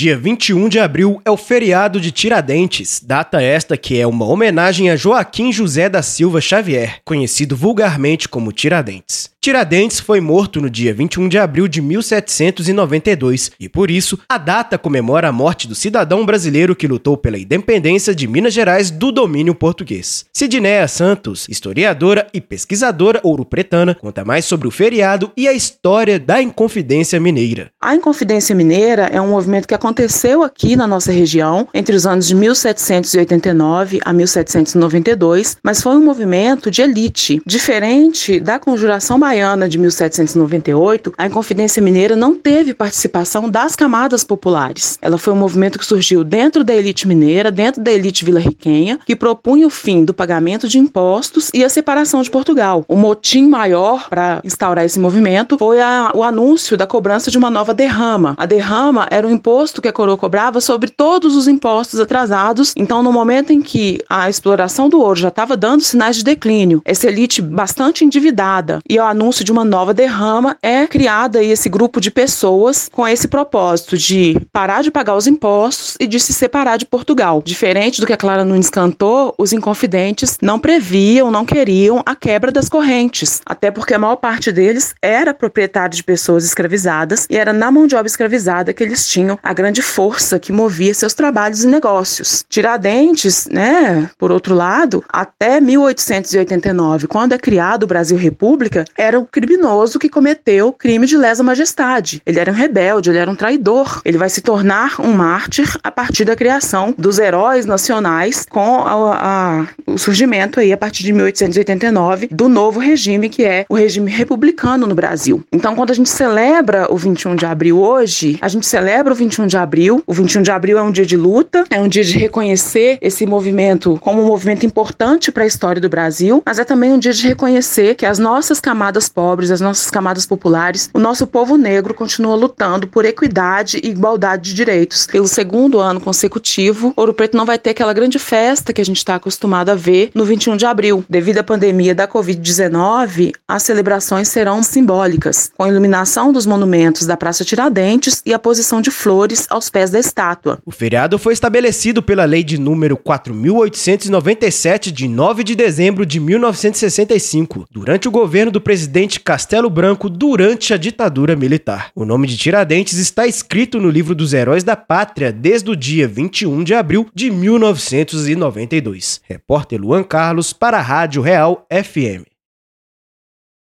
Dia 21 de abril é o feriado de Tiradentes, data esta que é uma homenagem a Joaquim José da Silva Xavier, conhecido vulgarmente como Tiradentes. Tiradentes foi morto no dia 21 de abril de 1792 e, por isso, a data comemora a morte do cidadão brasileiro que lutou pela independência de Minas Gerais do domínio português. Sidneia Santos, historiadora e pesquisadora ouro-pretana, conta mais sobre o feriado e a história da Inconfidência Mineira. A Inconfidência Mineira é um movimento que aconteceu aqui na nossa região entre os anos de 1789 a 1792, mas foi um movimento de elite, diferente da Conjuração Baiana de 1798, a Inconfidência Mineira não teve participação das camadas populares. Ela foi um movimento que surgiu dentro da elite mineira, dentro da elite vila-riquenha, que propunha o fim do pagamento de impostos e a separação de Portugal. O motim maior para instaurar esse movimento foi a, o anúncio da cobrança de uma nova derrama. A derrama era um imposto que a coroa cobrava sobre todos os impostos atrasados. Então, no momento em que a exploração do ouro já estava dando sinais de declínio, essa elite bastante endividada e o anúncio de uma nova derrama, é criada esse grupo de pessoas com esse propósito de parar de pagar os impostos e de se separar de Portugal. Diferente do que a Clara Nunes cantou, os inconfidentes não previam, não queriam a quebra das correntes, até porque a maior parte deles era proprietário de pessoas escravizadas e era na mão de obra escravizada que eles tinham a grande força que movia seus trabalhos e negócios. Tiradentes, né, por outro lado, até 1889, quando é criado o Brasil República, era um criminoso que cometeu crime de lesa majestade. Ele era um rebelde, ele era um traidor. Ele vai se tornar um mártir a partir da criação dos heróis nacionais com a, a, o surgimento aí a partir de 1889 do novo regime que é o regime republicano no Brasil. Então, quando a gente celebra o 21 de abril hoje, a gente celebra o 21 de abril. O 21 de abril é um dia de luta, é um dia de reconhecer esse movimento como um movimento importante para a história do Brasil, mas é também um dia de reconhecer que as nossas camadas pobres, as nossas camadas populares, o nosso povo negro continua lutando por equidade e igualdade de direitos. Pelo segundo ano consecutivo, Ouro Preto não vai ter aquela grande festa que a gente está acostumado a ver no 21 de abril. Devido à pandemia da Covid-19, as celebrações serão simbólicas, com a iluminação dos monumentos da Praça Tiradentes e a posição de flores aos pés da estátua. O feriado foi estabelecido pela Lei de número 4897 de 9 de dezembro de 1965, durante o governo do presidente Castelo Branco durante a ditadura militar. O nome de Tiradentes está escrito no livro dos Heróis da Pátria desde o dia 21 de abril de 1992. Repórter Luan Carlos para a Rádio Real FM.